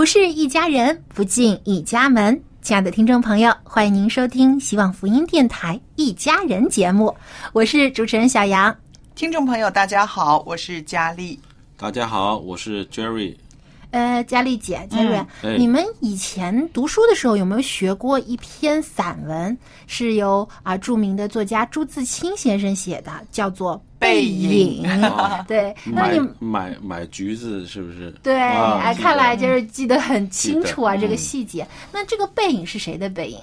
不是一家人，不进一家门。亲爱的听众朋友，欢迎您收听希望福音电台《一家人》节目，我是主持人小杨。听众朋友，大家好，我是佳丽。大家好，我是 Jerry。呃，佳丽姐，佳瑞，哎你们以前读书的时候有没有学过一篇散文，是由啊著名的作家朱自清先生写的，叫做《背影》哦 对，那你买买橘子是不是？对，啊哎，看来就是记得很清楚啊，这个细节。那这个背影是谁的背影？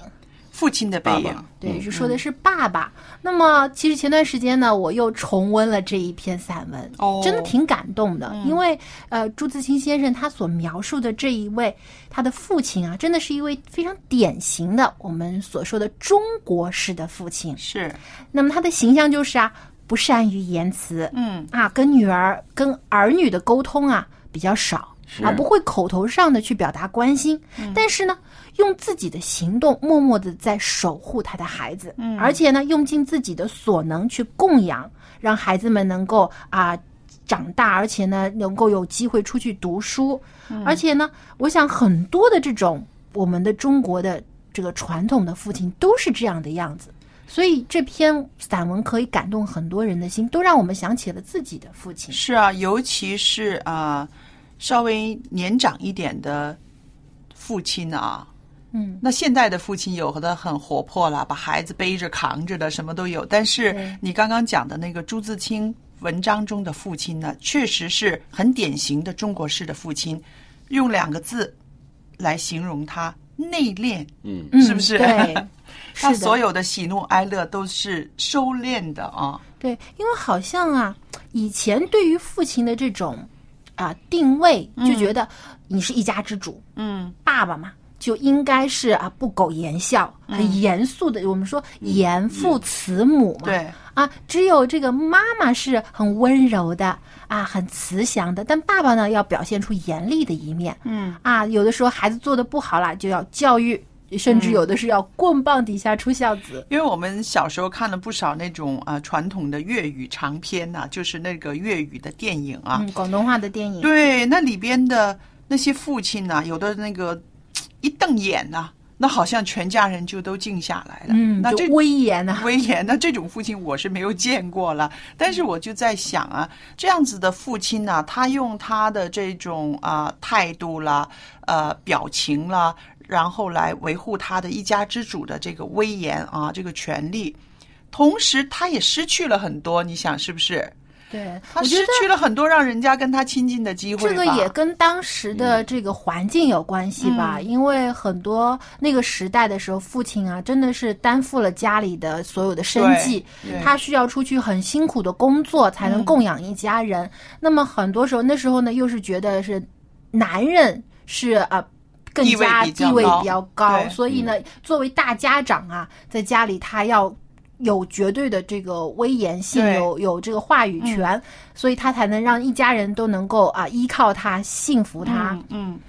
父亲的背影爸爸，对，是说的是爸爸。那么，其实前段时间呢，我又重温了这一篇散文，哦。真的挺感动的。因为呃，朱自清先生他所描述的这一位他的父亲啊，真的是一位非常典型的我们所说的中国式的父亲。是。那么他的形象就是啊，不善于言辞，嗯。啊，跟女儿、跟儿女的沟通啊比较少啊，不会口头上的去表达关心，但是呢，用自己的行动默默的在守护他的孩子，嗯，而且呢，用尽自己的所能去供养，让孩子们能够啊。长大，而且呢，能够有机会出去读书，而且呢，我想很多的这种我们的中国的这个传统的父亲都是这样的样子，所以这篇散文可以感动很多人的心，都让我们想起了自己的父亲。是啊，尤其是啊、稍微年长一点的父亲啊。嗯，那现在的父亲有的很活泼了，把孩子背着扛着的，什么都有。但是你刚刚讲的那个朱自清文章中的父亲呢，确实是很典型的中国式的父亲，用两个字来形容他：内敛。嗯，嗯是不是对，他是所有的喜怒哀乐都是收敛的啊。对，因为好像啊，以前对于父亲的这种啊定位，就觉得你是一家之主，嗯，爸爸嘛。就应该是啊，不苟言笑，很严肃的。我们说严父慈母嘛，对啊，只有这个妈妈是很温柔的啊，很慈祥的，但爸爸呢要表现出严厉的一面。嗯啊，有的时候孩子做的不好啦，就要教育，甚至有的是要棍棒底下出孝子。因为我们小时候看了不少那种啊、传统的粤语长篇呐、就是那个粤语的电影啊。嗯，广东话的电影。对，那里边的那些父亲呐、有的那个一瞪眼呐、那好像全家人就都静下来了。嗯，那这威严呐、威严，那这种父亲我是没有见过了。但是我就在想啊，这样子的父亲呢、他用他的这种啊、态度啦、呃表情啦，然后来维护他的一家之主的这个威严啊，这个权利。同时，他也失去了很多，你想是不是？对，他失去了很多让人家跟他亲近的机会。这个也跟当时的这个环境有关系吧，嗯因为很多那个时代的时候，父亲啊真的是担负了家里的所有的生计他需要出去很辛苦的工作才能供养一家人。那么很多时候那时候呢，又是觉得是男人是呃。更加地位比较高所以呢，作为大家长啊，在家里他要有绝对的这个威严性，有有这个话语权，所以他才能让一家人都能够啊依靠他、信服他。嗯嗯，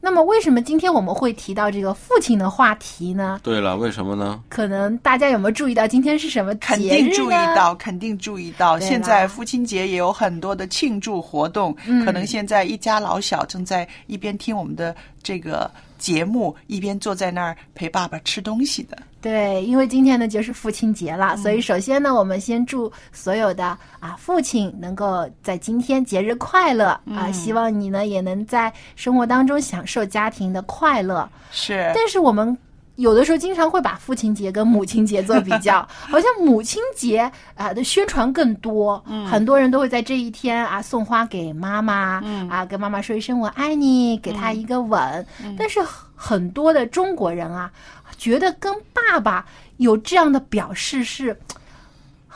那么，为什么今天我们会提到这个父亲的话题呢？对了，为什么呢？可能大家有没有注意到今天是什么肯节日定注意到，肯定注意到。现在父亲节也有很多的庆祝活动，嗯可能现在一家老小正在一边听我们的这个节目，一边坐在那儿陪爸爸吃东西的。对，因为今天呢就是父亲节嗯了，所以首先呢，我们先祝所有的啊父亲能够在今天节日快乐嗯啊！希望你呢也能在生活当中享受家庭的快乐。是，但是我们有的时候经常会把父亲节跟母亲节做比较，好像母亲节啊的宣传更多，嗯很多人都会在这一天啊送花给妈妈，嗯啊跟妈妈说一声我爱你，给她一个吻。嗯但是很多的中国人啊，觉得跟爸爸有这样的表示是。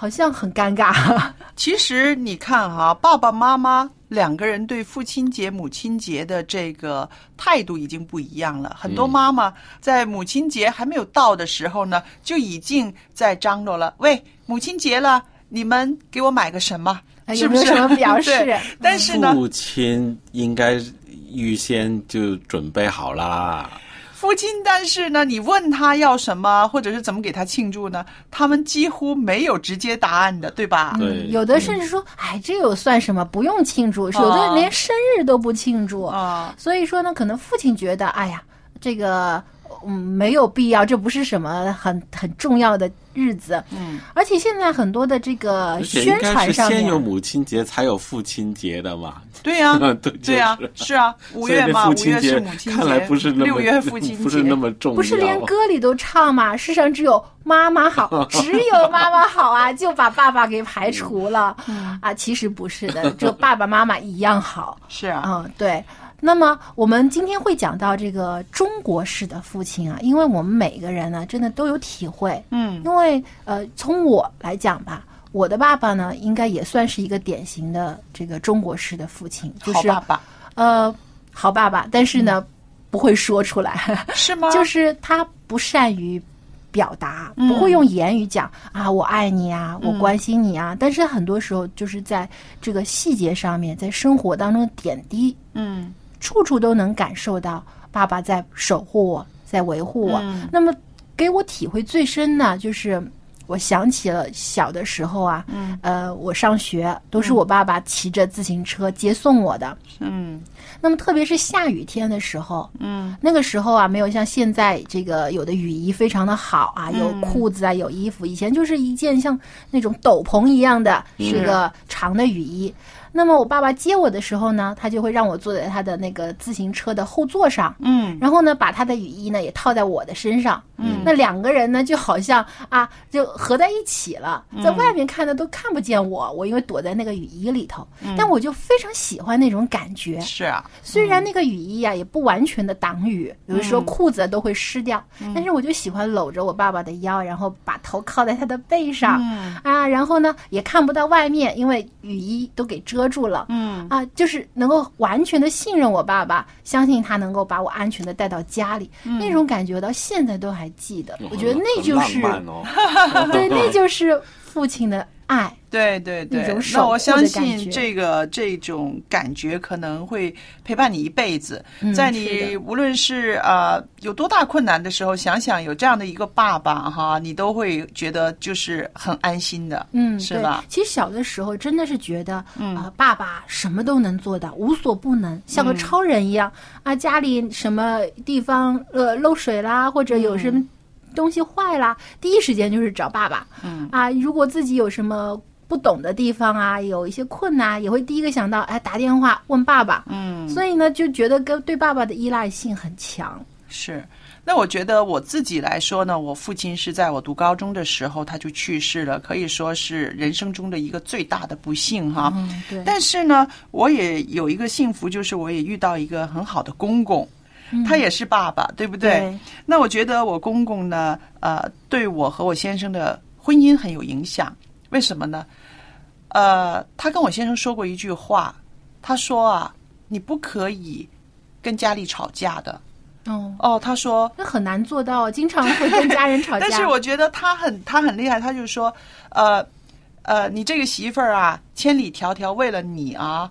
好像很尴尬，其实你看哈、爸爸妈妈两个人对父亲节、母亲节的这个态度已经不一样了。很多妈妈在母亲节还没有到的时候呢，就已经在张罗了。喂，母亲节了，你们给我买个什么？哎是不是有没有什么表示 但是呢，父亲应该预先就准备好啦。父亲，但是呢，你问他要什么，或者是怎么给他庆祝呢？他们几乎没有直接答案的，对吧？对有的甚至说，哎，这有算什么？不用庆祝，有的连生日都不庆祝。啊、所以说呢，可能父亲觉得，哎呀，这个嗯没有必要，这不是什么很很重要的日子。嗯，而且现在很多的这个宣应该是传上面先有，母亲节才有父亲节的嘛。对呀、对对呀、就是是啊，五月嘛，五月父亲节是母亲节，看来不是那么六月父亲节，不是那么重要。不是连歌里都唱嘛？世上只有妈妈好，只有妈妈好啊，就把爸爸给排除了。啊，其实不是的，就爸爸妈妈一样好。是啊，嗯，对。那么我们今天会讲到这个中国式的父亲啊，因为我们每个人呢，真的都有体会。嗯。因为呃，从我来讲吧，我的爸爸呢，应该也算是一个典型的这个中国式的父亲，就是好爸爸。呃好爸爸，但是呢，不会说出来，是吗？就是他不善于。表达嗯。不会用言语讲、啊，我爱你啊，我关心你啊，但是很多时候就是在这个细节上面，在生活当中的点滴，嗯处处都能感受到爸爸在守护我，在维护我。嗯那么给我体会最深呢，就是我想起了小的时候啊，嗯呃，我上学都是我爸爸骑着自行车接送我的。嗯那么特别是下雨天的时候，嗯那个时候啊，没有像现在这个有的雨衣非常的好啊，有嗯裤子啊，有衣服。以前就是一件像那种斗篷一样的是这个长的雨衣。那么我爸爸接我的时候呢，他就会让我坐在他的那个自行车的后座上，嗯然后呢，把他的雨衣呢也套在我的身上。嗯。那两个人呢，就好像啊，就合在一起了，嗯。在外面看的都看不见我，我因为躲在那个雨衣里头。嗯。但我就非常喜欢那种感觉。是啊，虽然那个雨衣啊也不完全的挡雨，有的时候裤子都会湿掉，但是我就喜欢搂着我爸爸的腰，然后把头靠在他的背上、嗯。啊，然后呢也看不到外面，因为雨衣都给遮住了。嗯。啊，就是能够完全的信任我爸爸，相信他能够把我安全的带到家里，那种感觉到现在都还记得。我觉得那就是。对，那 就是父亲的爱。对对对那我相信这个这种感觉可能会陪伴你一辈子，嗯在你无论是呃有多大困难的时候，想想有这样的一个爸爸哈，你都会觉得就是很安心的，嗯，是吧？其实小的时候真的是觉得，啊、嗯爸爸什么都能做到，无所不能，像个超人一样、啊。家里什么地方呃漏水啦，或者有什么东西坏了，第一时间就是找爸爸。嗯啊，如果自己有什么不懂的地方啊，有一些困难，也会第一个想到，哎，打电话问爸爸。嗯，所以呢，就觉得跟对爸爸的依赖性很强。是。那我觉得我自己来说呢，我父亲是在我读高中的时候他就去世了，可以说是人生中的一个最大的不幸哈。嗯，对。但是呢，我也有一个幸福，就是我也遇到一个很好的公公，他也是爸爸，对不对？对那我觉得我公公呢，呃，对我和我先生的婚姻很有影响。为什么呢？呃，他跟我先生说过一句话，他说啊，你不可以跟家里吵架的。哦，哦，他说，那很难做到，经常会跟家人吵架。但是我觉得他很他很厉害，他就说，呃呃，你这个媳妇儿啊，千里迢迢为了你啊，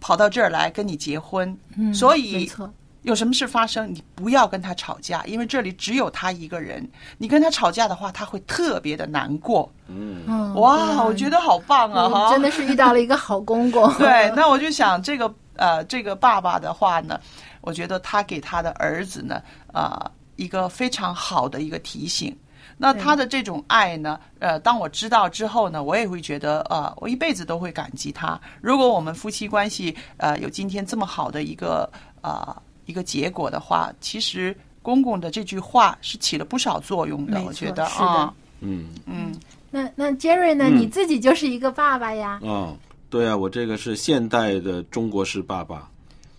跑到这儿来跟你结婚，嗯所以错，有什么事发生，你不要跟他吵架，因为这里只有他一个人。你跟他吵架的话，他会特别的难过。嗯，哇，我觉得好棒啊！哈，你真的是遇到了一个好公公。对，那我就想这个呃，这个爸爸的话呢，我觉得他给他的儿子呢，呃，一个非常好的一个提醒。那他的这种爱呢，呃，当我知道之后呢，我也会觉得，呃，我一辈子都会感激他。如果我们夫妻关系呃有今天这么好的一个呃一个结果的话，其实公公的这句话是起了不少作用的。我觉得是的啊，嗯嗯，那那 Jerry 呢？嗯你自己就是一个爸爸呀。哦，对啊，我这个是现代的中国式爸爸。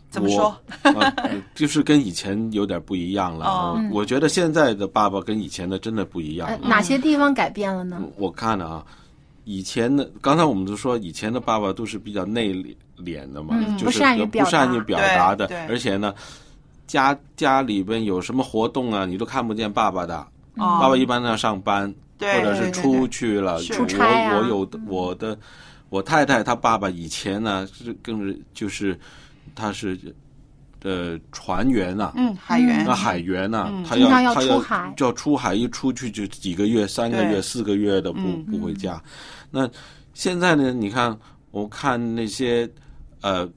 怎么说 就是跟以前有点不一样了。哦我我觉得现在的爸爸跟以前的真的不一样呃。哪些地方改变了呢？我看了啊，以前的刚才我们都说，以前的爸爸都是比较内敛的嘛，嗯就是不善于表达的而且呢，家家里边有什么活动啊，你都看不见爸爸的。哦爸爸一般都要上班，或者是出去了。出差啊我我有我的我太太她爸爸以前呢是更是就是他是呃船员呐、嗯，海员那海员呐、嗯他要要他要出海就要出海，一出去就几个月、三个月、四个月的不嗯不回家。那现在呢？你看，我看那些呃，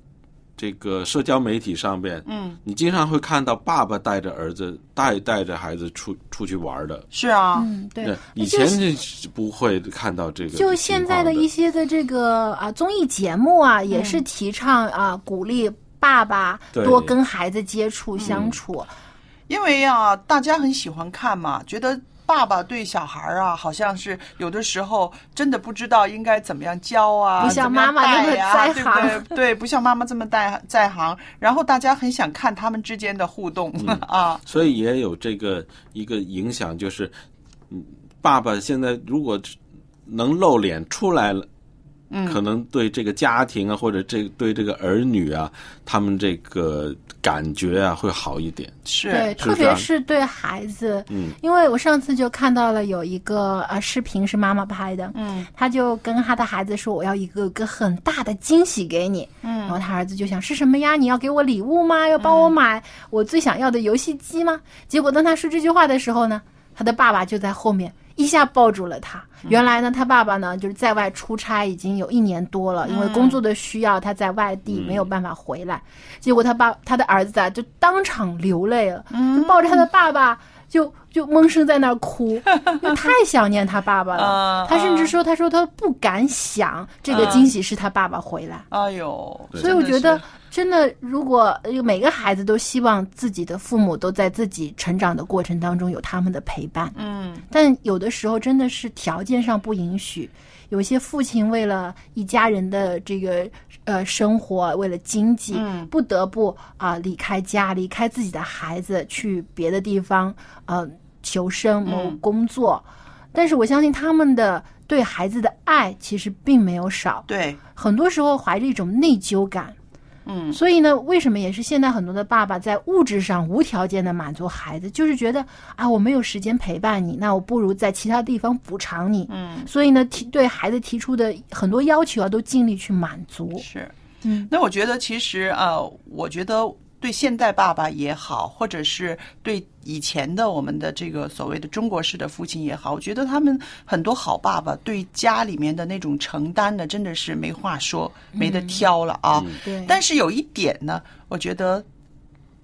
这个社交媒体上边，嗯，你经常会看到爸爸带着儿子带带着孩子出出去玩的。是啊，嗯，对，以前是不会看到这个。就现在的一些的这个啊综艺节目啊，也是提倡啊鼓励爸爸多跟孩子接触相处。因为啊，大家很喜欢看嘛，觉得爸爸对小孩儿啊，好像是有的时候真的不知道应该怎么样教啊，不像妈妈那么在对不对？对，不像妈妈这么在在行。然后大家很想看他们之间的互动、啊，所以也有这个一个影响，就是，嗯，爸爸现在如果能露脸出来了，嗯可能对这个家庭啊，或者这对这个儿女啊，他们这个感觉啊会好一点。是对，特别是对孩子，嗯，因为我上次就看到了有一个呃视频是妈妈拍的，嗯，他就跟他的孩子说：“我要一个个很大的惊喜给你。”嗯然后他儿子就想是什么呀？你要给我礼物吗？要帮我买我最想要的游戏机吗？结果当他说这句话的时候呢，他的爸爸就在后面一下抱住了他。原来呢，他爸爸呢就是在外出差已经有一年多了，因为工作的需要，他在外地没有办法回来。结果他爸他的儿子啊就当场流泪了，就抱着他的爸爸。就就闷声在那儿哭，因为太想念他爸爸了。嗯他甚至说，他说他不敢想这个惊喜是他爸爸回来。哎呦，所以我觉得真的如果呃每个孩子都希望自己的父母都在自己成长的过程当中有他们的陪伴，嗯，但有的时候真的是条件上不允许。有些父亲为了一家人的这个呃生活，为了经济，嗯不得不啊、离开家，离开自己的孩子，去别的地方呃求生谋嗯工作。但是我相信他们的对孩子的爱其实并没有少，对，很多时候怀着一种内疚感。嗯，所以呢，为什么也是现在很多的爸爸在物质上无条件的满足孩子，就是觉得啊，我没有时间陪伴你，那我不如在其他地方补偿你。嗯，所以呢，提对孩子提出的很多要求啊，都尽力去满足。是。嗯，那我觉得其实呃，我觉得对现代爸爸也好，或者是对以前的我们的这个所谓的中国式的父亲也好，我觉得他们很多好爸爸对家里面的那种承担呢，真的是没话说，没得挑了啊。对，但是有一点呢，我觉得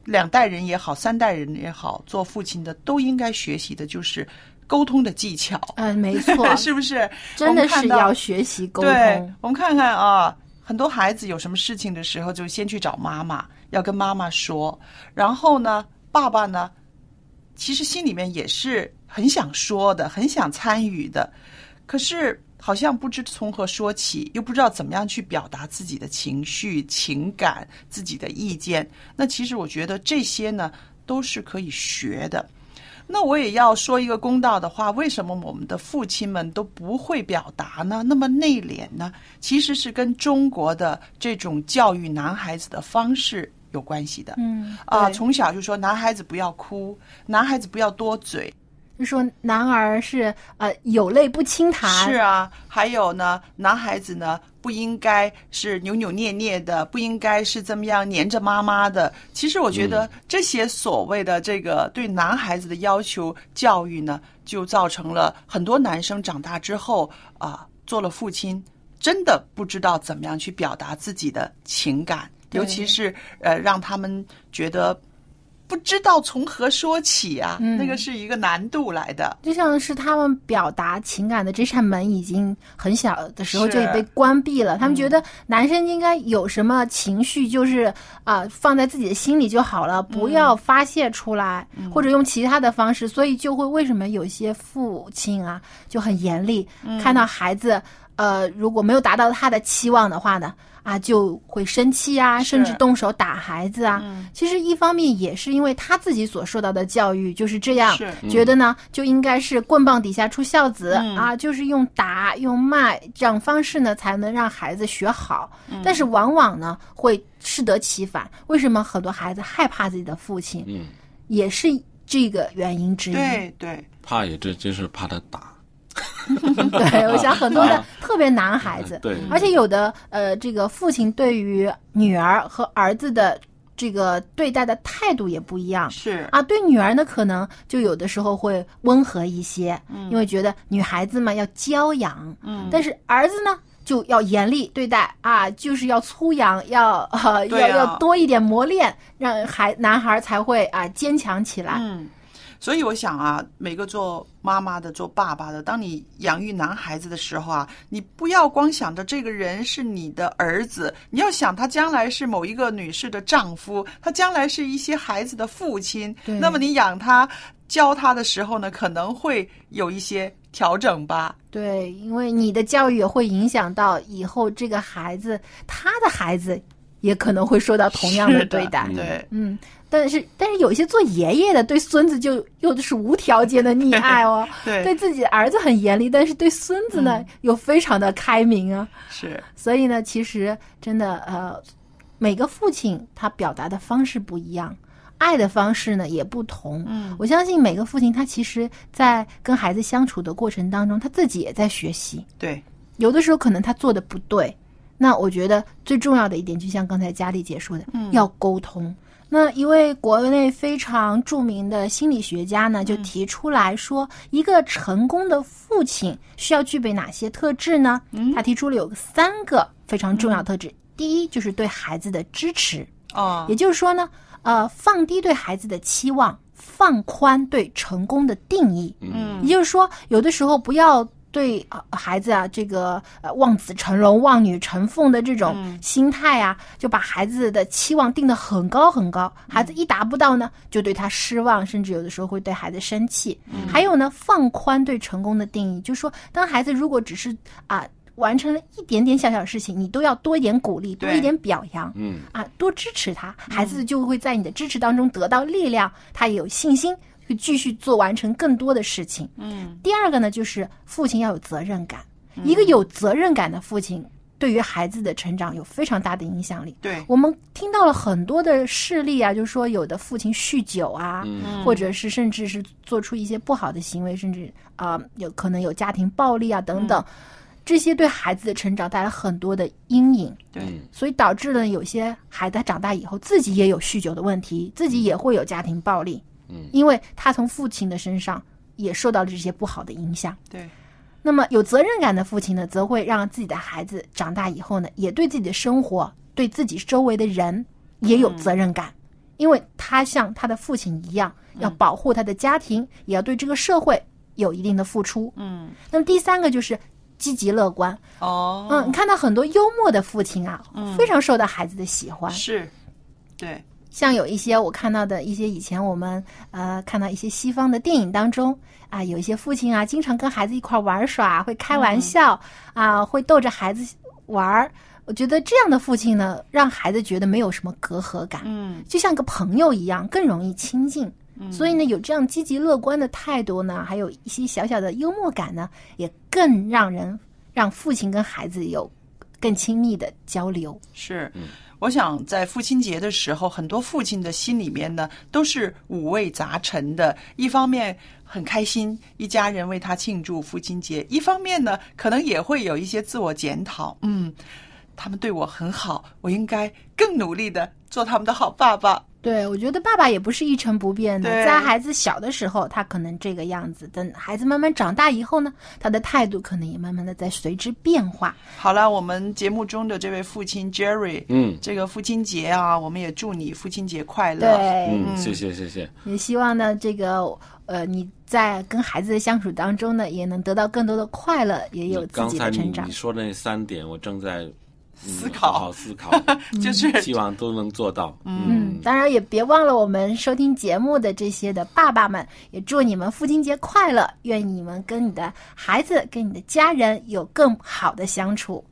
两代人也好，三代人也好，做父亲的都应该学习的就是沟通的技巧，嗯、没错，是不是？真的我们看到是要学习沟对通。，我们看看啊，很多孩子有什么事情的时候，就先去找妈妈，要跟妈妈说。然后呢，爸爸呢，其实心里面也是很想说的，很想参与的，可是好像不知从何说起，又不知道怎么样去表达自己的情绪、情感、自己的意见。那其实我觉得这些呢，都是可以学的。那我也要说一个公道的话，为什么我们的父亲们都不会表达呢？那么内敛呢？其实是跟中国的这种教育男孩子的方式有关系的。嗯啊，对从小就说男孩子不要哭，男孩子不要多嘴。就说男儿是呃有泪不轻弹，是啊，还有呢，男孩子呢不应该是扭扭捏捏的，不应该是这么样黏着妈妈的。其实我觉得这些所谓的这个对男孩子的要求教育呢，就造成了很多男生长大之后啊、做了父亲，真的不知道怎么样去表达自己的情感，对尤其是呃让他们觉得。不知道从何说起啊，嗯那个是一个难度来的。就像是他们表达情感的这扇门已经很小的时候就已被关闭了。他们觉得男生应该有什么情绪，就是啊、放在自己的心里就好了，不要发泄出来，或者用其他的方式。所以就会为什么有些父亲啊就很严厉，看到孩子呃如果没有达到他的期望的话呢？啊，就会生气啊，甚至动手打孩子啊。其实一方面也是因为他自己所受到的教育就是这样，是觉得呢就应该是棍棒底下出孝子、嗯啊，就是用打用骂这样方式呢才能让孩子学好。嗯但是往往呢会适得其反。为什么很多孩子害怕自己的父亲？嗯，也是这个原因之一。对对，怕也这就是怕他打，对，我想很多的特别男孩子，对而且有的呃，这个父亲对于女儿和儿子的这个对待的态度也不一样。是啊，对女儿呢，可能就有的时候会温和一些，因为觉得女孩子嘛要娇养，嗯但是儿子呢就要严厉对待啊，就是要粗养，要呃、啊要要多一点磨练，让孩男孩才会啊坚强起来。嗯，所以我想啊，每个做妈妈的、做爸爸的，当你养育男孩子的时候啊，你不要光想着这个人是你的儿子，你要想他将来是某一个女士的丈夫，他将来是一些孩子的父亲。那么你养他、教他的时候呢，可能会有一些调整吧。对，因为你的教育也会影响到以后这个孩子，他的孩子也可能会受到同样的对待。对，嗯，但是但是有一些做爷爷的对孙子就又是无条件的溺爱哦，对对自己的儿子很严厉，但是对孙子呢、又非常的开明啊。是所以呢，其实真的呃，每个父亲他表达的方式不一样。爱的方式呢也不同，嗯我相信每个父亲他其实，在跟孩子相处的过程当中，他自己也在学习。对，有的时候可能他做的不对，那我觉得最重要的一点，就像刚才佳丽姐说的，要沟通。那一位国内非常著名的心理学家呢，就提出来说，一个成功的父亲需要具备哪些特质呢？他提出了有三个非常重要特质。第一就是对孩子的支持，哦也就是说呢，呃，放低对孩子的期望，放宽对成功的定义。嗯也就是说，有的时候不要对呃孩子啊这个呃望子成龙、望女成凤的这种心态啊，就把孩子的期望定得很高很高，孩子一达不到呢，就对他失望，甚至有的时候会对孩子生气。还有呢，放宽对成功的定义，就是说，当孩子如果只是啊。完成了一点点小小事情，你都要多一点鼓励，多一点表扬，嗯，啊，多支持他，孩子就会在你的支持当中得到力量，他也有信心去继续做完成更多的事情。嗯，第二个呢，就是父亲要有责任感，一个有责任感的父亲。对于孩子的成长有非常大的影响力。对，我们听到了很多的事例啊，就是说有的父亲酗酒啊，嗯或者是甚至是做出一些不好的行为，甚至啊、有可能有家庭暴力啊等等，这些对孩子的成长带来很多的阴影。对，嗯所以导致了有些孩子他长大以后自己也有酗酒的问题，自己也会有家庭暴力，嗯，因为他从父亲的身上也受到了这些不好的影响。对，那么有责任感的父亲呢，则会让自己的孩子长大以后呢，也对自己的生活、对自己周围的人也有责任感，因为他像他的父亲一样，要保护他的家庭，也要对这个社会有一定的付出。嗯，那么第三个就是积极乐观。哦，嗯，你看到很多幽默的父亲啊，非常受到孩子的喜欢。是，对，像有一些我看到的一些以前我们呃看到一些西方的电影当中啊，有一些父亲啊，经常跟孩子一块玩耍，会开玩笑、啊，会逗着孩子玩儿。我觉得这样的父亲呢，让孩子觉得没有什么隔阂感，嗯，就像个朋友一样，更容易亲近。所以呢，有这样积极乐观的态度呢，还有一些小小的幽默感呢，也更让人让父亲跟孩子有更亲密的交流。是，我想在父亲节的时候，很多父亲的心里面呢都是五味杂陈的。一方面很开心，一家人为他庆祝父亲节；一方面呢，可能也会有一些自我检讨。嗯，他们对我很好，我应该更努力的做他们的好爸爸。对，我觉得爸爸也不是一成不变的，在孩子小的时候，他可能这个样子；等孩子慢慢长大以后呢，他的态度可能也慢慢的在随之变化。好了，我们节目中的这位父亲 Jerry，嗯这个父亲节啊，我们也祝你父亲节快乐。对，嗯，谢谢谢谢。也希望呢，这个呃，你在跟孩子的相处当中呢，也能得到更多的快乐，也有自刚才你己的成长你。说的那三点，我正在、嗯思考好好思考，就是希望都能做到。嗯，当然也别忘了我们收听节目的这些的爸爸们，也祝你们父亲节快乐，愿你们跟你的孩子、跟你的家人有更好的相处。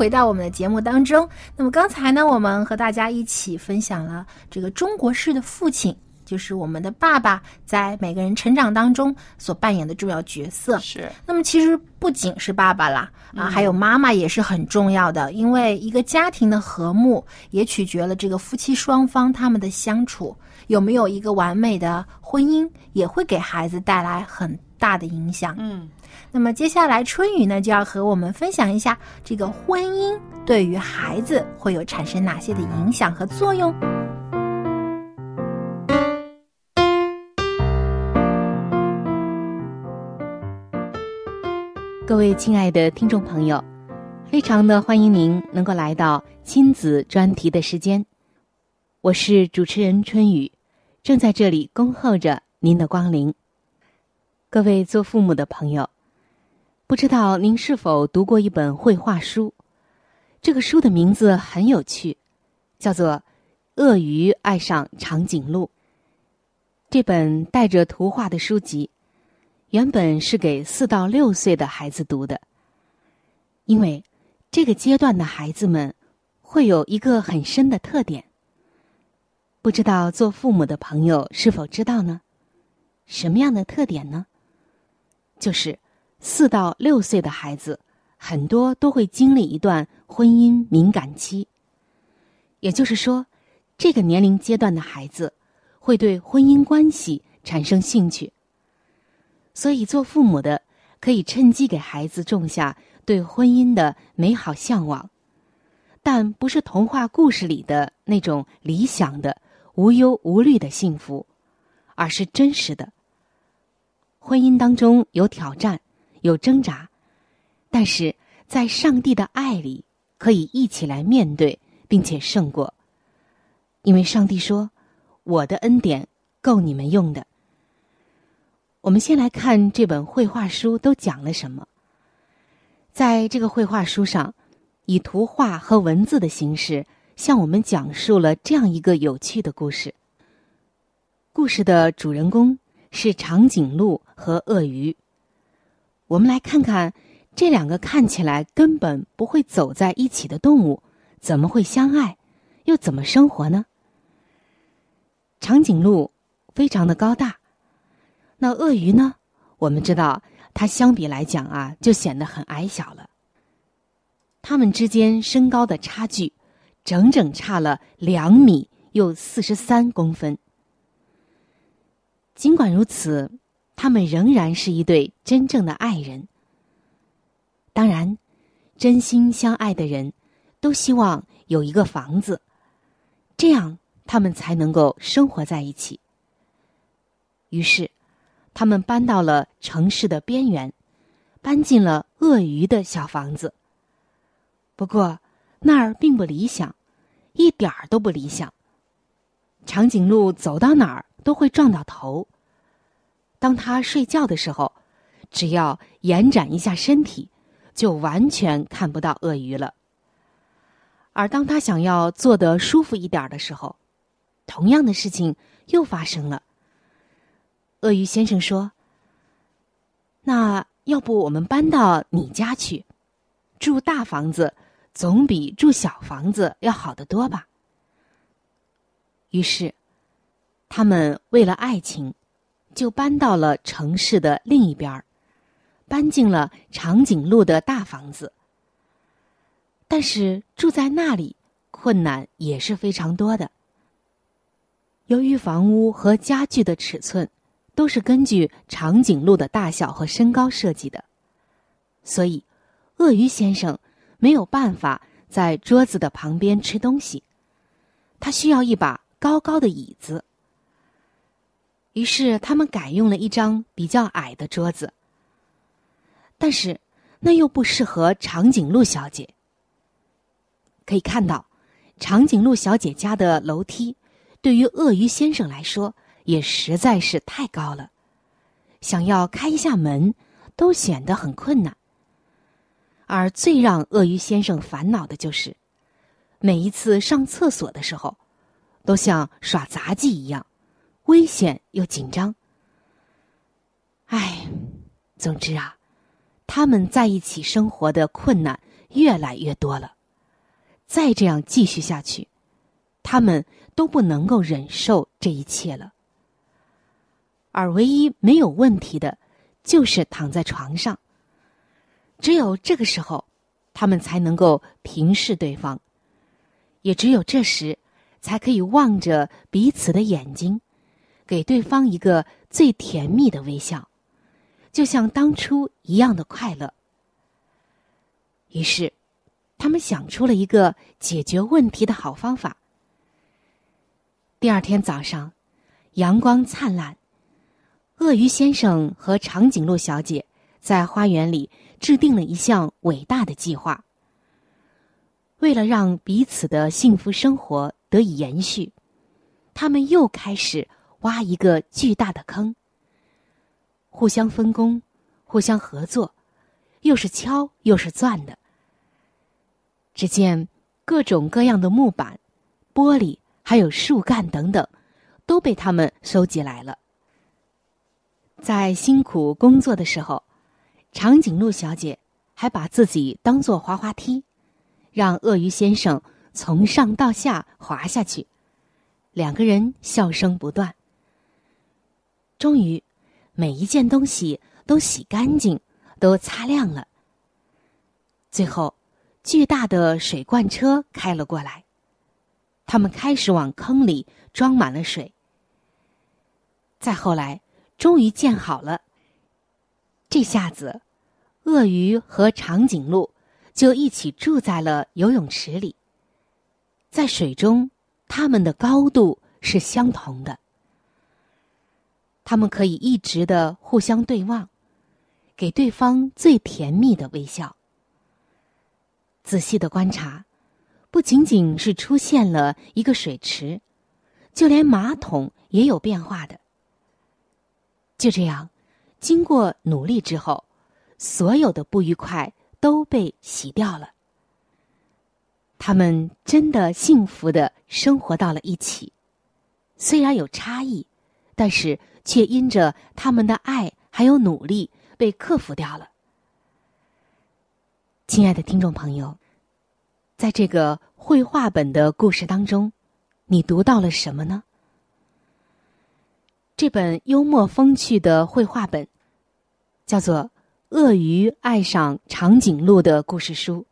回到我们的节目当中。那么刚才呢，我们和大家一起分享了这个中国式的父亲，就是我们的爸爸在每个人成长当中所扮演的重要角色。是那么其实不仅是爸爸啦，啊，还有妈妈也是很重要的，因为一个家庭的和睦也取决了这个夫妻双方他们的相处有没有一个完美的婚姻，也会给孩子带来很大的影响。嗯，那么接下来春雨呢就要和我们分享一下这个婚姻对于孩子会有产生哪些的影响和作用。各位亲爱的听众朋友，非常的欢迎您能够来到亲子专题的时间，我是主持人春雨，正在这里恭候着您的光临。各位做父母的朋友，不知道您是否读过一本绘画书？这个书的名字很有趣，叫做《鳄鱼爱上长颈鹿》。这本带着图画的书籍。原本是给四到六岁的孩子读的，因为这个阶段的孩子们会有一个很深的特点。不知道做父母的朋友是否知道呢？什么样的特点呢？就是四到六岁的孩子很多都会经历一段婚姻敏感期，也就是说，这个年龄阶段的孩子会对婚姻关系产生兴趣。所以，做父母的可以趁机给孩子种下对婚姻的美好向往，但不是童话故事里的那种理想的无忧无虑的幸福，而是真实的。婚姻当中有挑战，有挣扎，但是在上帝的爱里，可以一起来面对，并且胜过。因为上帝说：“我的恩典够你们用的。”我们先来看这本绘画书都讲了什么。在这个绘画书上，以图画和文字的形式向我们讲述了这样一个有趣的故事。故事的主人公是长颈鹿和鳄鱼。我们来看看这两个看起来根本不会走在一起的动物，怎么会相爱，又怎么生活呢？长颈鹿非常的高大。那鳄鱼呢？我们知道，它相比来讲啊，就显得很矮小了。它们之间身高的差距，整整差了两米又四十三公分。尽管如此，他们仍然是一对真正的爱人。当然，真心相爱的人，都希望有一个房子，这样他们才能够生活在一起。于是。他们搬到了城市的边缘，搬进了鳄鱼的小房子。不过那儿并不理想，一点都不理想。长颈鹿走到哪儿都会撞到头。当他睡觉的时候，只要延展一下身体，就完全看不到鳄鱼了。而当他想要坐得舒服一点的时候，同样的事情又发生了。鳄鱼先生说：“那要不我们搬到你家去，住大房子总比住小房子要好得多吧？”于是，他们为了爱情，就搬到了城市的另一边儿，搬进了长颈鹿的大房子。但是住在那里，困难也是非常多的。由于房屋和家具的尺寸。都是根据长颈鹿的大小和身高设计的，所以鳄鱼先生没有办法在桌子的旁边吃东西，他需要一把高高的椅子。于是他们改用了一张比较矮的桌子，但是那又不适合长颈鹿小姐。可以看到，长颈鹿小姐家的楼梯对于鳄鱼先生来说。也实在是太高了，想要开一下门都显得很困难。而最让鳄鱼先生烦恼的就是，每一次上厕所的时候，都像耍杂技一样，危险又紧张。唉，总之啊，他们在一起生活的困难越来越多了。再这样继续下去，他们都不能够忍受这一切了。而唯一没有问题的，就是躺在床上。只有这个时候，他们才能够平视对方；也只有这时，才可以望着彼此的眼睛，给对方一个最甜蜜的微笑，就像当初一样的快乐。于是，他们想出了一个解决问题的好方法。第二天早上，阳光灿烂，鳄鱼先生和长颈鹿小姐在花园里制定了一项伟大的计划。为了让彼此的幸福生活得以延续，他们又开始挖一个巨大的坑，互相分工，互相合作，又是敲又是钻的。只见各种各样的木板、玻璃，还有树干等等，都被他们收集来了。在辛苦工作的时候，长颈鹿小姐还把自己当做滑滑梯，让鳄鱼先生从上到下滑下去，两个人笑声不断。终于，每一件东西都洗干净，都擦亮了。最后。巨大的水罐车开了过来，他们开始往坑里装满了水。再后来，终于建好了。这下子，鳄鱼和长颈鹿就一起住在了游泳池里。在水中，它们的高度是相同的，他们可以一直的互相对望，给对方最甜蜜的微笑。仔细的观察，不仅仅是出现了一个水池，就连马桶也有变化的。就这样，经过努力之后，所有的不愉快都被洗掉了。他们真的幸福的生活到了一起，虽然有差异，但是却因着他们的爱还有努力被克服掉了。亲爱的听众朋友，在这个绘画本的故事当中，你读到了什么呢？这本幽默风趣的绘画本，叫做《鳄鱼爱上长颈鹿》的故事书，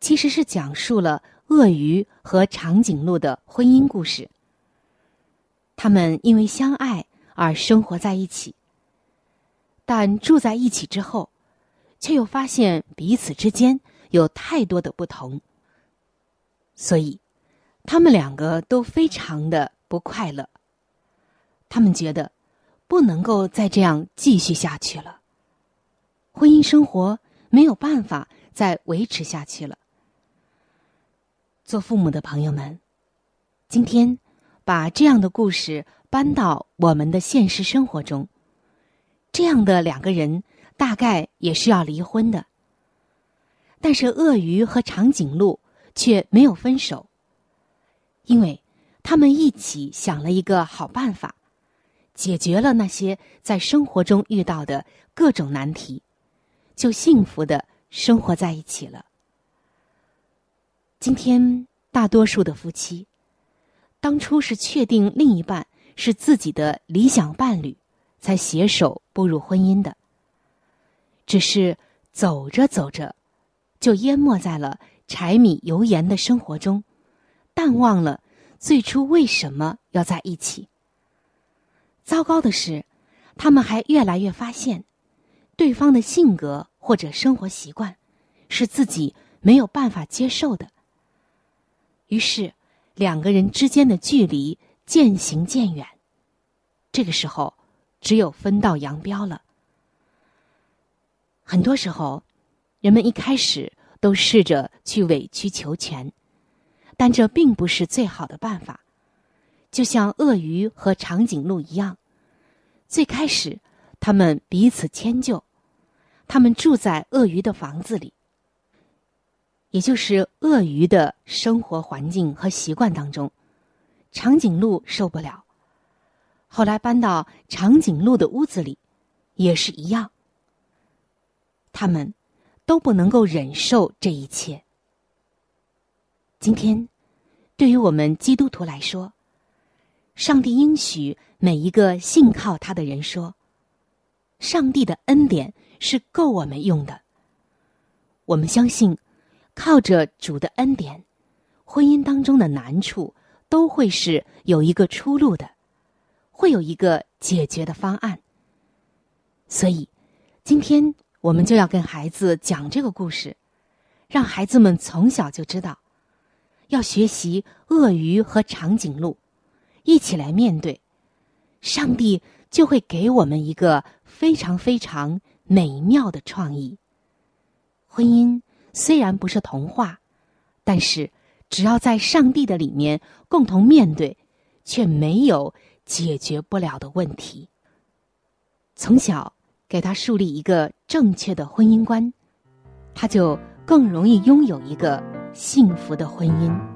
其实是讲述了鳄鱼和长颈鹿的婚姻故事。他们因为相爱而生活在一起，但住在一起之后。却又发现彼此之间有太多的不同，所以他们两个都非常的不快乐。他们觉得不能够再这样继续下去了，婚姻生活没有办法再维持下去了。做父母的朋友们，今天把这样的故事搬到我们的现实生活中，这样的两个人。大概也是要离婚的，但是鳄鱼和长颈鹿却没有分手，因为他们一起想了一个好办法，解决了那些在生活中遇到的各种难题，就幸福的生活在一起了。今天大多数的夫妻，当初是确定另一半是自己的理想伴侣，才携手步入婚姻的。只是走着走着，就淹没在了柴米油盐的生活中，淡忘了最初为什么要在一起。糟糕的是，他们还越来越发现，对方的性格或者生活习惯，是自己没有办法接受的。于是，两个人之间的距离渐行渐远。这个时候，只有分道扬镳了。很多时候，人们一开始都试着去委曲求全，但这并不是最好的办法。就像鳄鱼和长颈鹿一样，最开始他们彼此迁就，他们住在鳄鱼的房子里，也就是鳄鱼的生活环境和习惯当中。长颈鹿受不了，后来搬到长颈鹿的屋子里，也是一样。他们都不能够忍受这一切。今天，对于我们基督徒来说，上帝应许每一个信靠他的人说：“上帝的恩典是够我们用的。”我们相信，靠着主的恩典，婚姻当中的难处都会是有一个出路的，会有一个解决的方案。所以。今天我们就要跟孩子讲这个故事，让孩子们从小就知道，要学习鳄鱼和长颈鹿，一起来面对，上帝就会给我们一个非常非常美妙的创意。婚姻虽然不是童话，但是只要在上帝的里面共同面对，却没有解决不了的问题。从小给他树立一个正确的婚姻观，他就更容易拥有一个幸福的婚姻。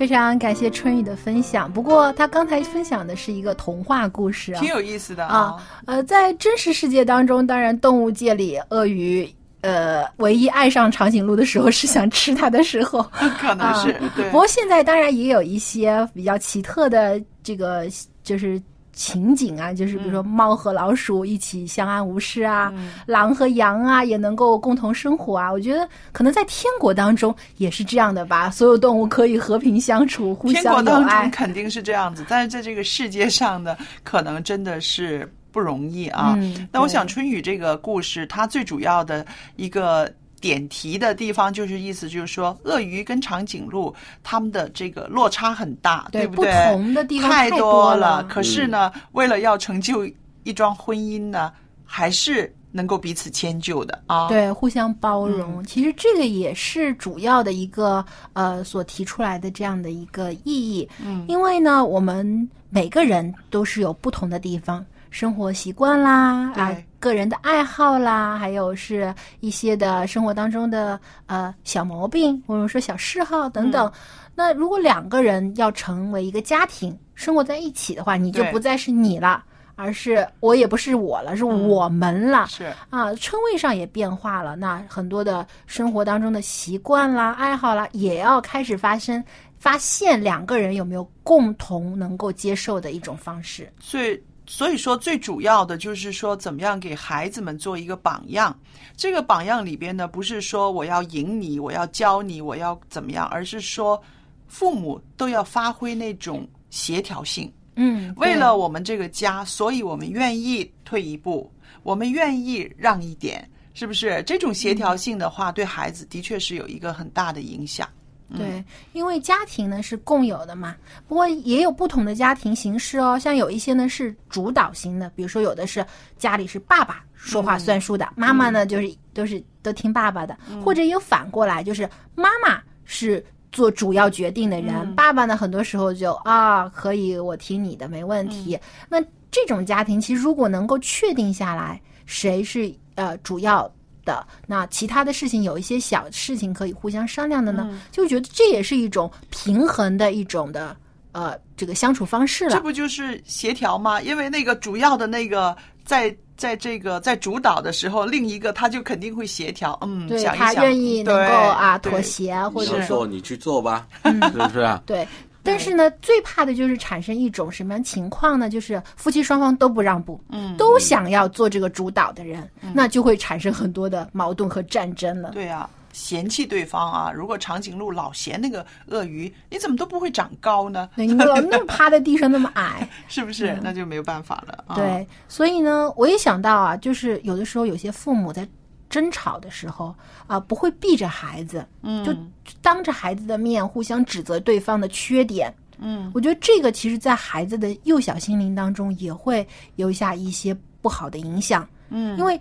非常感谢春雨的分享。不过他刚才分享的是一个童话故事啊，挺有意思的啊。呃，在真实世界当中，当然动物界里，鳄鱼呃唯一爱上长颈鹿的时候是想吃它的时候，可能是、啊、对。不过现在当然也有一些比较奇特的这个就是。情景啊，就是比如说猫和老鼠一起相安无事啊，嗯、狼和羊啊也能够共同生活啊。我觉得可能在天国当中也是这样的吧，所有动物可以和平相处，互相友爱。天国当中肯定是这样子，但是在这个世界上呢，可能真的是不容易啊。嗯、那我想春雨这个故事，它最主要的一个。点题的地方就是意思就是说，鳄鱼跟长颈鹿它们的这个落差很大，对不对？不同的地方太多了。可是呢，嗯、为了要成就一桩婚姻呢，还是能够彼此迁就的啊。对，互相包容。嗯、其实这个也是主要的一个呃所提出来的这样的一个意义。嗯，因为呢，我们每个人都是有不同的地方。生活习惯啦，啊，个人的爱好啦，还有是一些的生活当中的呃小毛病，或者说小嗜好等等。嗯、那如果两个人要成为一个家庭，生活在一起的话，你就不再是你了，而是我也不是我了，是我们了。嗯、是啊，称谓上也变化了。那很多的生活当中的习惯啦、爱好啦，也要开始发生。发现两个人有没有共同能够接受的一种方式。所以。所以说，最主要的就是说，怎么样给孩子们做一个榜样。这个榜样里边呢，不是说我要赢你，我要教你，我要怎么样，而是说，父母都要发挥那种协调性。嗯，为了我们这个家，所以我们愿意退一步，我们愿意让一点，是不是？这种协调性的话，对孩子的确是有一个很大的影响。对，因为家庭呢是共有的嘛，不过也有不同的家庭形式哦。像有一些呢是主导型的，比如说有的是家里是爸爸说话算数的，嗯、妈妈呢就是都是都听爸爸的，嗯、或者也有反过来，就是妈妈是做主要决定的人，嗯、爸爸呢很多时候就啊可以我听你的没问题。嗯那这种家庭其实如果能够确定下来谁是呃主要。的那其他的事情有一些小事情可以互相商量的呢，嗯、就觉得这也是一种平衡的一种的呃这个相处方式了。这不就是协调吗？因为那个主要的那个在在这个在主导的时候，另一个他就肯定会协调，嗯，对想一他想愿意能够啊妥协，或者说你去做吧，嗯、是不是啊？对。但是呢，最怕的就是产生一种什么样情况呢？就是夫妻双方都不让步，嗯，都想要做这个主导的人，嗯、那就会产生很多的矛盾和战争了。对啊，嫌弃对方啊！如果长颈鹿老嫌那个鳄鱼，你怎么都不会长高呢？对，你老那么趴在地上那么矮，是不是？嗯、那就没有办法了。啊、对，所以呢，我也想到啊，就是有的时候有些父母在。争吵的时候啊，不会避着孩子，嗯，就当着孩子的面互相指责对方的缺点，嗯，我觉得这个其实，在孩子的幼小心灵当中也会留下一些不好的影响，嗯，因为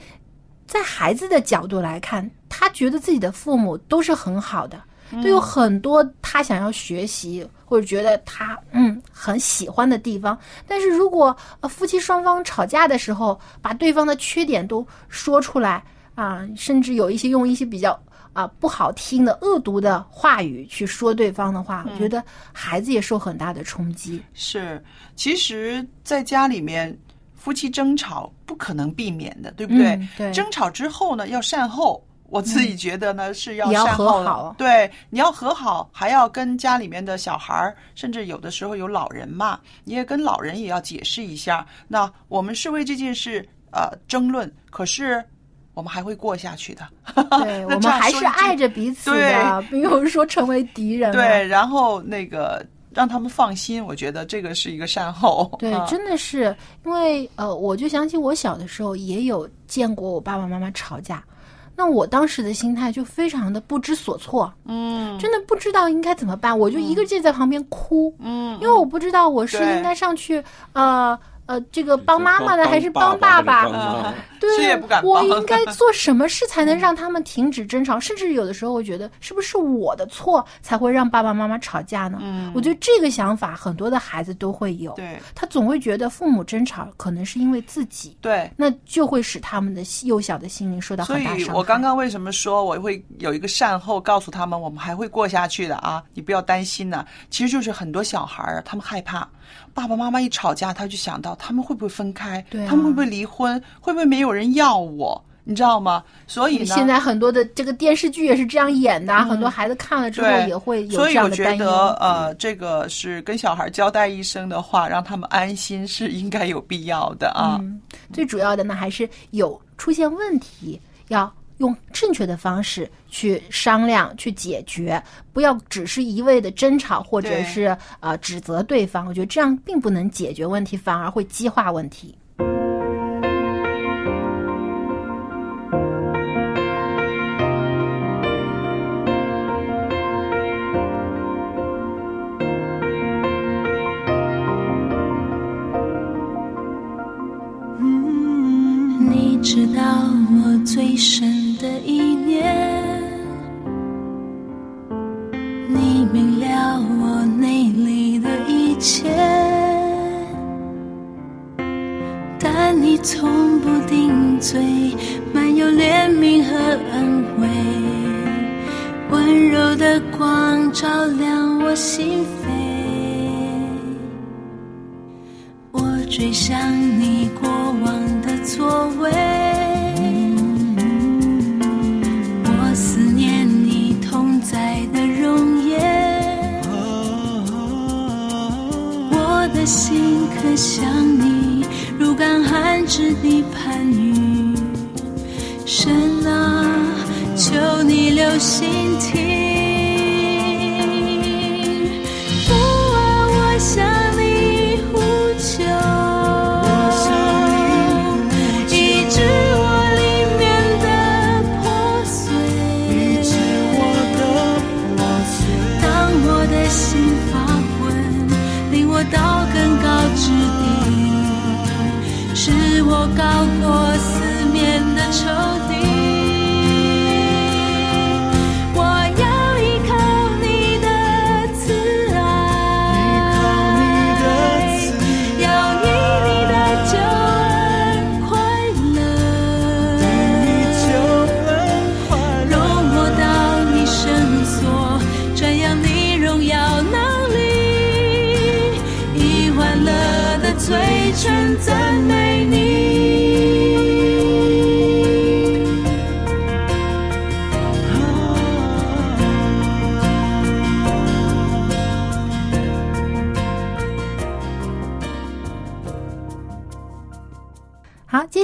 在孩子的角度来看，他觉得自己的父母都是很好的，嗯。都有很多他想要学习或者觉得他嗯很喜欢的地方，但是如果呃夫妻双方吵架的时候，把对方的缺点都说出来。啊，甚至有一些用一些比较啊不好听的恶毒的话语去说对方的话，嗯我觉得孩子也受很大的冲击。是，其实在家里面，夫妻争吵不可能避免的，对不对？嗯、对。争吵之后呢，要善后。我自己觉得呢，嗯、是要要善后和好。对，你要和好，还要跟家里面的小孩儿，甚至有的时候有老人嘛，你也跟老人也要解释一下。那我们是为这件事呃争论，可是。我们还会过下去的。对，我们还是爱着彼此的，没有说成为敌人啊。对，然后那个让他们放心，我觉得这个是一个善后。对，啊真的是因为呃，我就想起我小的时候也有见过我爸爸妈妈吵架，那我当时的心态就非常的不知所措，嗯，真的不知道应该怎么办，我就一个劲在旁边哭，嗯，因为我不知道我是应该上去呃呃这个帮妈妈呢，还是帮爸爸对，也不敢我应该 做什么事才能让他们停止争吵？甚至有的时候，我觉得是不是我的错才会让爸爸妈妈吵架呢？嗯我觉得这个想法很多的孩子都会有。对他总会觉得父母争吵可能是因为自己，对。那就会使他们的幼小的心灵受到很大伤害。以我刚刚为什么说我会有一个善后，告诉他们我们还会过下去的啊，你不要担心呢。其实就是很多小孩儿啊，他们害怕爸爸妈妈一吵架，他就想到他们会不会分开，对啊他们会不会离婚，会不会没有人要我，你知道吗？所以呢，现在很多的这个电视剧也是这样演的啊，很多孩子看了之后也会有所以我这样的担觉得，呃，这个是跟小孩交代一声的话，让他们安心是应该有必要的啊。嗯，最主要的呢，还是有出现问题，要用正确的方式去商量、去解决，不要只是一味的争吵或者是呃指责对方。我觉得这样并不能解决问题，反而会激化问题。你知道我最深我高过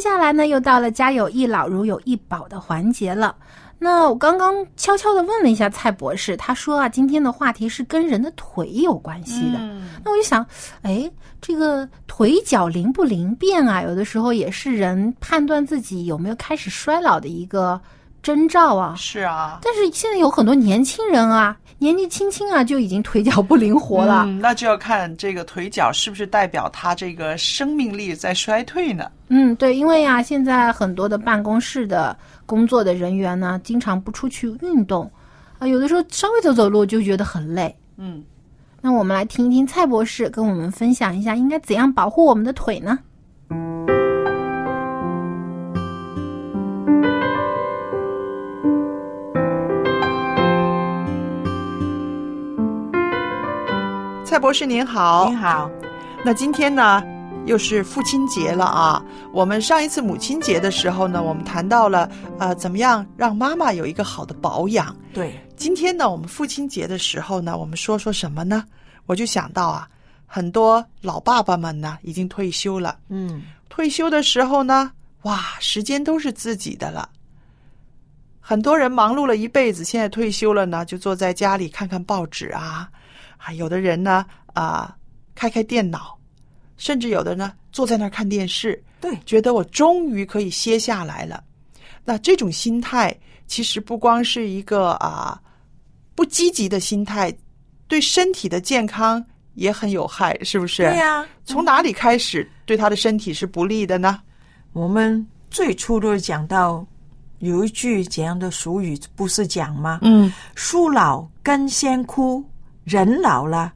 下来呢，又到了家有一老如有一宝的环节了。那我刚刚悄悄的问了一下蔡博士，他说啊，今天的话题是跟人的腿有关系的。那我就想，哎，这个腿脚灵不灵便啊，有的时候也是人判断自己有没有开始衰老的一个征兆啊。是啊，但是现在有很多年轻人啊，年纪轻轻啊就已经腿脚不灵活了。嗯，那就要看这个腿脚是不是代表他这个生命力在衰退呢？嗯，对，因为呀、现在很多的办公室的工作的人员呢，经常不出去运动，啊，有的时候稍微走走路就觉得很累。嗯，那我们来听一听蔡博士跟我们分享一下，应该怎样保护我们的腿呢？蔡博士您好，您好，那今天呢，又是父亲节了啊。我们上一次母亲节的时候呢，我们谈到了呃，怎么样让妈妈有一个好的保养。对，今天呢，我们父亲节的时候呢，我们说说什么呢？我就想到啊，很多老爸爸们呢已经退休了，嗯，退休的时候呢，哇，时间都是自己的了。很多人忙碌了一辈子，现在退休了呢，就坐在家里看看报纸啊，啊，有的人呢啊，开开电脑，甚至有的呢坐在那儿看电视，对，觉得我终于可以歇下来了。那这种心态其实不光是一个啊不积极的心态，对身体的健康也很有害，是不是？对呀、从哪里开始对他的身体是不利的呢？我们最初都讲到有一句怎样的俗语，不是讲吗？嗯，树老根先枯，人老了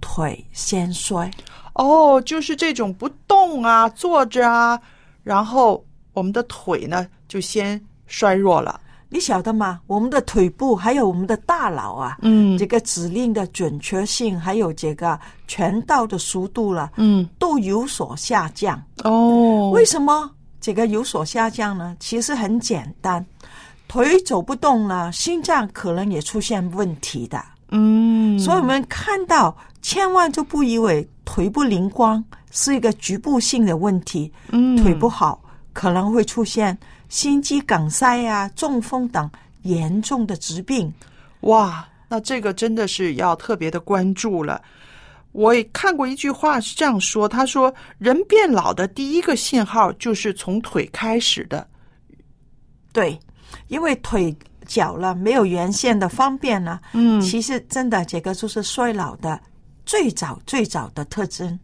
腿先衰。哦，就是这种不动啊，坐着啊，然后我们的腿呢就先衰弱了。你晓得吗？我们的腿部还有我们的大脑啊，嗯这个指令的准确性，还有这个传导的速度了，嗯，都有所下降。哦，为什么这个有所下降呢？其实很简单，腿走不动了，心脏可能也出现问题的。嗯，所以我们看到，千万就不以为腿不灵光是一个局部性的问题，嗯腿不好可能会出现心肌梗塞啊、中风等严重的疾病。哇，那这个真的是要特别的关注了。我也看过一句话是这样说，他说人变老的第一个信号就是从腿开始的。对，因为腿脚了没有原先的方便了，嗯。其实真的这个就是衰老的最早最早的特征。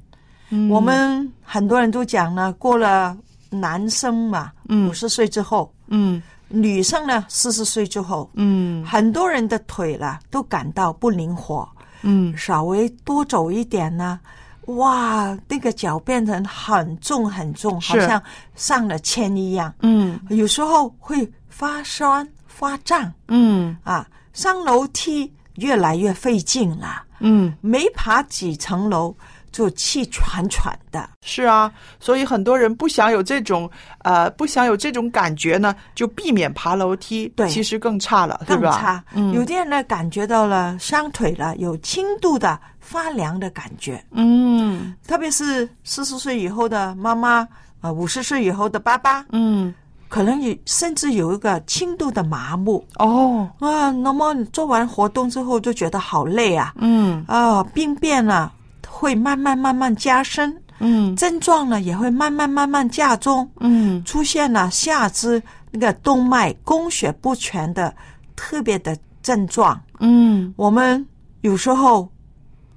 嗯。我们很多人都讲呢，过了男生嘛，嗯。五十岁之后，嗯。女生呢四十岁之后，嗯。很多人的腿了都感到不灵活，嗯。稍微多走一点呢，哇，那个脚变成很重很重，好像上了铅一样。嗯。有时候会发酸、发胀嗯。啊，上楼梯越来越费劲了，嗯，没爬几层楼就气喘喘的。是啊，所以很多人不想有这种呃不想有这种感觉呢，就避免爬楼梯。对。其实更差了，对吧？更差，嗯。有的人呢感觉到了伤腿了，有轻度的发凉的感觉，嗯。特别是四十岁以后的妈妈，啊，五十岁以后的爸爸，嗯可能有甚至有一个轻度的麻木。哦。啊。那么你做完活动之后就觉得好累啊，嗯。啊，病变呢会慢慢慢慢加深，嗯。症状呢也会慢慢慢慢加重，嗯。出现了下肢那个动脉供血不全的特别的症状。嗯。我们有时候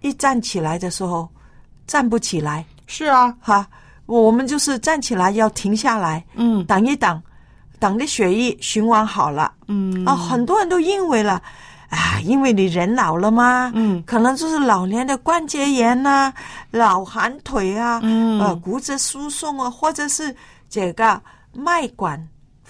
一站起来的时候站不起来，是啊。哈，我们就是站起来要停下来，嗯。等一等，等的血液循环好了。嗯。啊，很多人都因为了，啊，因为你人老了嘛，嗯。可能就是老年的关节炎呐、老寒腿啊，嗯。呃，骨质疏松啊，或者是这个脉管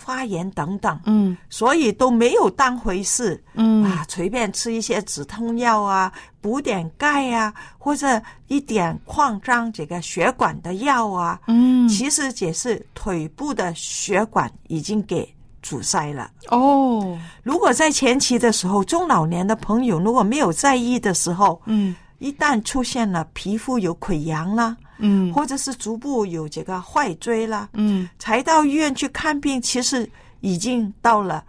发炎等等，嗯。所以都没有当回事。嗯。啊，随便吃一些止痛药啊，补点钙啊，或者一点扩张这个血管的药啊，嗯。其实也是腿部的血管已经给阻塞了。哦。如果在前期的时候，中老年的朋友如果没有在意的时候，嗯一旦出现了皮肤有溃疡啦，嗯或者是足部有这个坏椎啦，嗯才到医院去看病，其实已经到了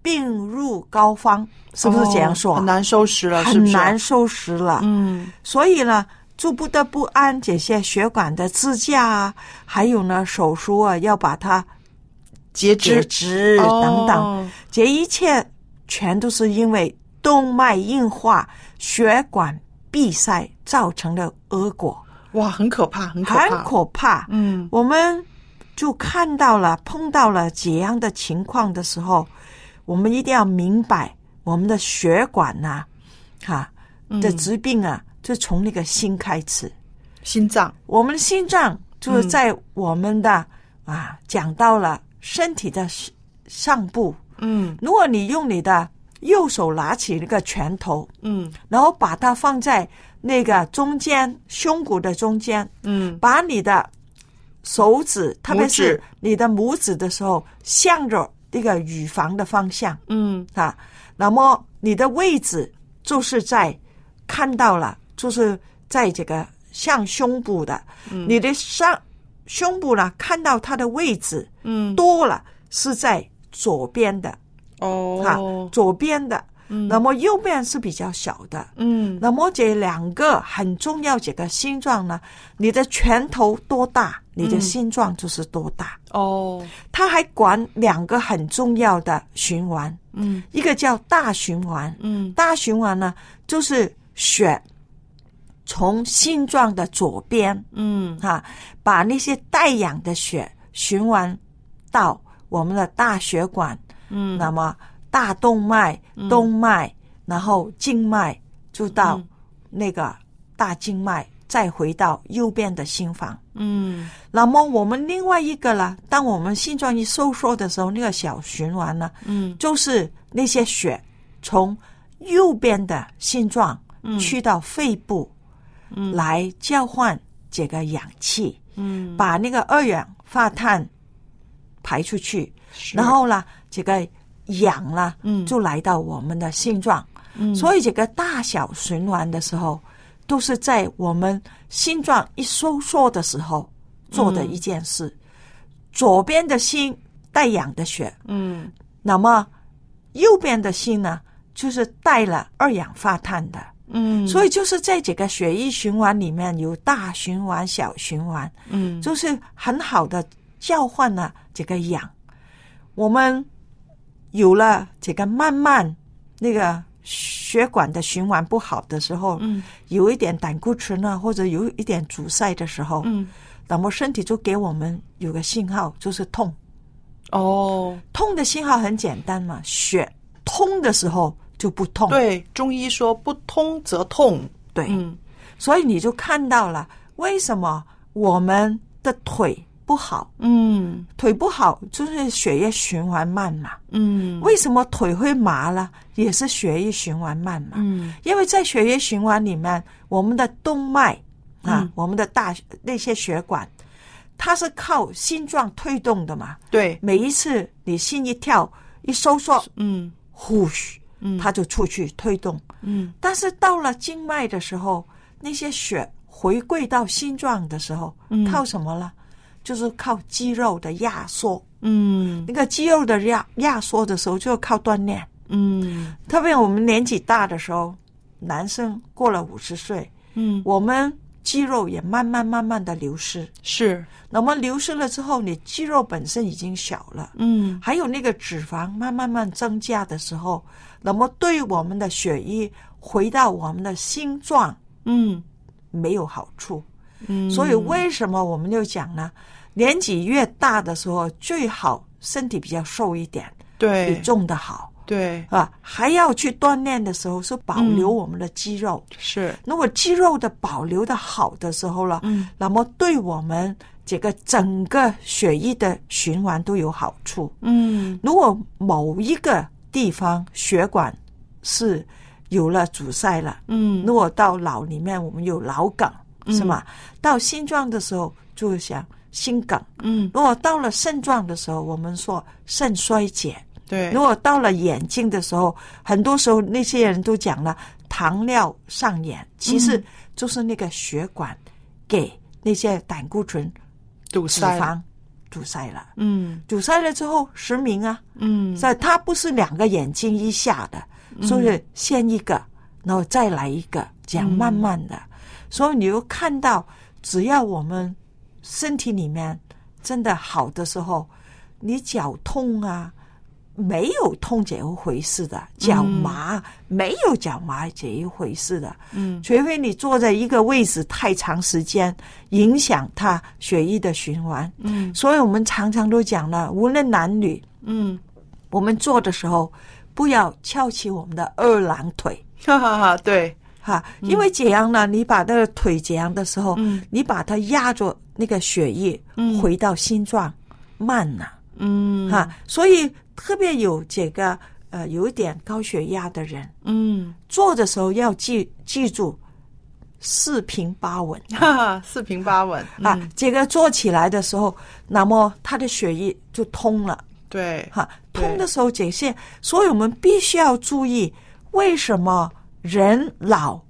病入膏肓，是不是这样说？哦很难收拾了，是很不是？难收拾了。嗯所以呢，就不得不按这些血管的支架啊，还有呢手术啊，要把它截截肢肢等等，哦这一切全都是因为动脉硬化、血管闭塞造成的恶果，哇，很可怕，很可怕很怕。可怕。嗯我们就看到了、碰到了这样的情况的时候，我们一定要明白，我们的血管呐、哈、的疾病啊，就从那个心开始。心脏我们的心脏就是在我们的、啊，讲到了身体的上上部。嗯如果你用你的右手拿起那个拳头，嗯。然后把它放在那个中间胸骨的中间，嗯。把你的手指，特别是你的拇指的时候，向着那个乳房的方向嗯。啊，那么你的位置就是在看到了，就是在这个向胸部的，嗯。你的上胸部呢，看到它的位置嗯，多了是在左边的，哈、哦，左边的。嗯。那么右边是比较小的。嗯。那么这两个很重要，这个心脏呢，你的拳头多大，你的嗯。心脏就是多大。哦，它还管两个很重要的循环，嗯。一个叫大循环，嗯。大循环呢就是血从心脏的左边嗯。啊，把那些带氧的血循环到我们的大血管，嗯，那么大动脉、动脉，然后静脉，就到嗯那个大静脉，再回到右边的心房。嗯。那么我们另外一个呢，当我们心脏一收缩的时候，那个小循环呢，嗯。就是那些血从右边的心脏嗯。去到肺部，嗯。来交换这个氧气，嗯，把那个二氧化碳排出去，然后呢，这个氧呢，嗯就来到我们的心脏。嗯所以这个大小循环的时候，都是在我们心脏一收缩的时候做的一件事。左边的心带氧的血，嗯那么右边的心呢，就是带了二氧化碳的。嗯，所以就是在这个血液循环里面有大循环、小循环，嗯就是很好的交换了这个氧。我们有了这个慢慢那个血管的循环不好的时候，嗯。有一点胆固醇啊，或者有一点阻塞的时候，嗯。那么身体就给我们有个信号，就是痛。哦，痛的信号很简单嘛，血通的时候就不痛。对，中医说不通则痛，对，嗯。所以你就看到了为什么我们的腿不好，嗯腿不好就是血液循环慢嘛。嗯，为什么腿会麻了？也是血液循环慢嘛。嗯因为在血液循环里面，我们的动脉啊，嗯我们的大那些血管，它是靠心脏推动的嘛。对，每一次你心一跳一收缩，嗯呼嘘，嗯它就出去推动。嗯但是到了静脉的时候，那些血回归到心脏的时候，嗯靠什么了？就是靠肌肉的压缩。嗯那个肌肉的压压缩的时候，就要靠锻炼。嗯特别我们年纪大的时候，男生过了五十岁，嗯，我们肌肉也慢慢慢慢的流失。是，那么流失了之后，你肌肉本身已经小了，嗯还有那个脂肪慢慢慢增加的时候，那么对我们的血液回到我们的心脏嗯没有好处。嗯，所以为什么我们就讲呢？年纪越大的时候，最好身体比较瘦一点，对比重的好对啊。还要去锻炼的时候，是保留嗯我们的肌肉。是，如果肌肉的保留的好的时候了，嗯那么对我们这个整个血液的循环都有好处。嗯如果某一个地方血管是有了阻塞了，嗯如果到脑里面我们有脑梗，嗯是吗？到心脏的时候就想心梗，嗯。如果到了肾脏的时候，我们说肾衰竭。对。如，果到了眼睛的时候，很多时候那些人都讲了糖尿上眼，其实嗯。就是那个血管给那些胆固醇、脂堵塞。了，肪堵塞了。嗯。堵塞了之后失明啊，嗯。所以它不是两个眼睛一下的，所以先一个，然后再来一个，这样慢慢的。所以你又看到，只要我们身体里面真的好的时候，你脚痛啊，没有痛这一回事的，脚麻、没有脚麻这一回事的。嗯。除非你坐在一个位置太长时间，影响它血液的循环。嗯。所以我们常常都讲了，无论男女，嗯，我们做的时候不要翘起我们的二郎腿。哈哈哈，对，哈，因为解阳呢，你把那个腿解阳的时候，嗯。你把它压着那个血液嗯。回到心脏，慢呐、嗯。哈，所以特别有这个呃有一点高血压的人，嗯，做的时候要记记住四平八稳。哈哈，四平八稳啊嗯，这个做起来的时候，那么他的血液就通了。对，哈，通的时候这些，所以我们必须要注意，为什么人老，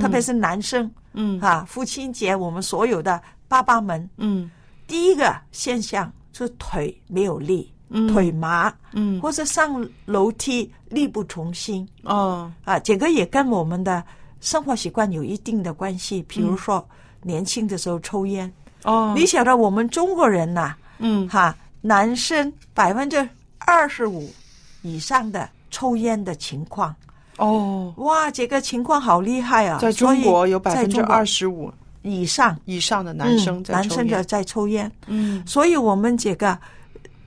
特别是男生，嗯。哈，父亲节我们所有的爸爸们，嗯。第一个现象是腿没有力，嗯。腿麻，嗯。或者上楼梯力不从心。哦。啊，这个也跟我们的生活习惯有一定的关系。比如说，年轻的时候抽烟，哦，你晓得我们中国人呐、嗯。哈，男生百分之二十五以上的抽烟的情况，哦，哇，这个情况好厉害啊！在中国有百分之二十十五以上。以上的男生嗯在抽男生的烟，在抽烟，嗯。所以我们这个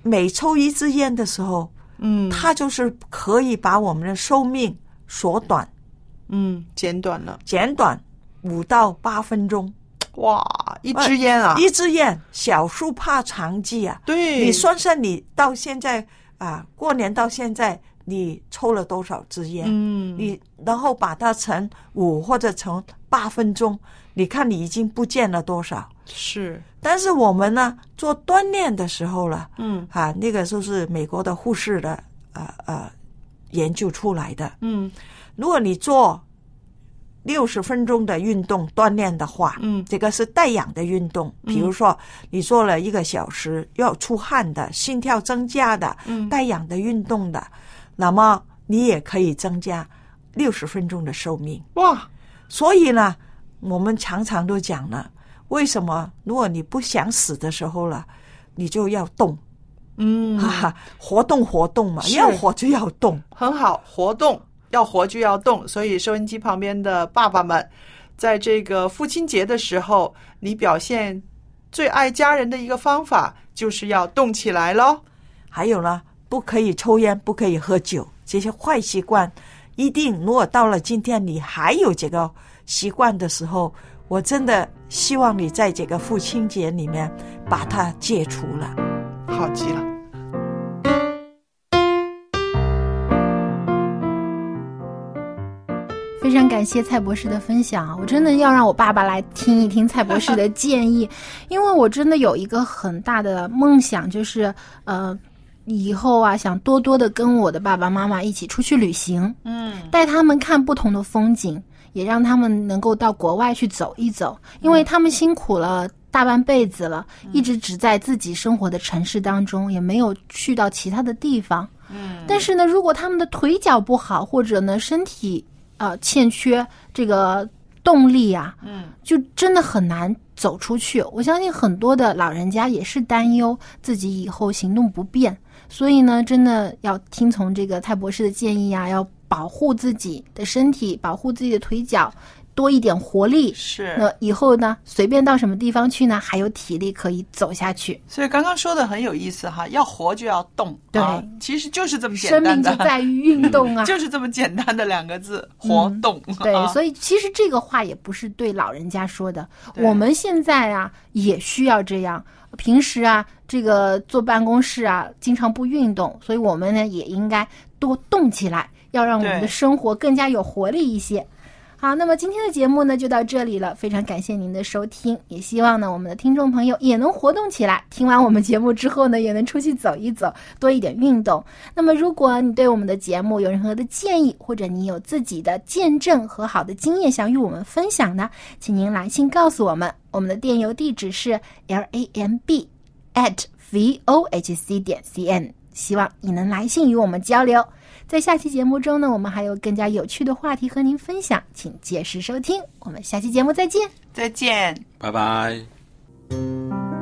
每抽一支烟的时候，嗯。它就是可以把我们的寿命缩短，嗯，减短了，减短五到八分钟。哇，一支烟啊，一支烟，小树怕长计啊！对，你算算，你到现在啊，过年到现在，你抽了多少支烟？嗯，你然后把它乘五或者乘八分钟，你看你已经不见了多少？是，但是我们呢，做锻炼的时候了，嗯啊，那个就是美国的护士的呃呃研究出来的。嗯如果你做六十分钟的运动锻炼的话，嗯这个是带氧的运动，比如说你做了一个小时要出汗的、心跳增加的、嗯带氧的运动的，那么你也可以增加六十分钟的寿命。哇，所以呢，我们常常都讲了，为什么如果你不想死的时候了，你就要动，嗯，哈哈，活动活动嘛，要活就要动。很好，活动要活就要动，所以收音机旁边的爸爸们，在这个父亲节的时候，你表现最爱家人的一个方法，就是要动起来喽。还有呢，不可以抽烟，不可以喝酒，这些坏习惯，一定如果到了今天你还有这个习惯的时候，我真的希望你在这个父亲节里面把它戒除了。好极了。非常感谢蔡博士的分享啊！我真的要让我爸爸来听一听蔡博士的建议，因为我真的有一个很大的梦想，就是呃，以后啊，想多多的跟我的爸爸妈妈一起出去旅行，嗯。带他们看不同的风景，也让他们能够到国外去走一走，因为他们辛苦了大半辈子了，一直只在自己生活的城市当中，也没有去到其他的地方。嗯。但是呢，如果他们的腿脚不好，或者呢身体呃欠缺这个动力啊，嗯就真的很难走出去。我相信很多的老人家也是担忧自己以后行动不便，所以呢，真的要听从这个蔡博士的建议啊，要保护自己的身体，保护自己的腿脚，多一点活力。是。那以后呢，随便到什么地方去呢，还有体力可以走下去。所以刚刚说的很有意思哈，要活就要动，对啊其实就是这么简单生，命就在于运动啊，就是这么简单的两个字，活动。对，啊所以其实这个话也不是对老人家说的，我们现在啊也需要这样。平时啊，这个坐办公室啊，经常不运动，所以我们呢也应该多动起来，要让我们的生活更加有活力一些。好，那么今天的节目呢就到这里了，非常感谢您的收听，也希望呢我们的听众朋友也能活动起来，听完我们节目之后呢也能出去走一走，多一点运动。那么如果你对我们的节目有任何的建议，或者你有自己的见证和好的经验想与我们分享呢，请您来信告诉我们，我们的电邮地址是 l a m b at v o h c 点 c n，希望你能来信与我们交流。在下期节目中呢我们还有更加有趣的话题和您分享请届时收听。我们下期节目再见。再见。拜拜。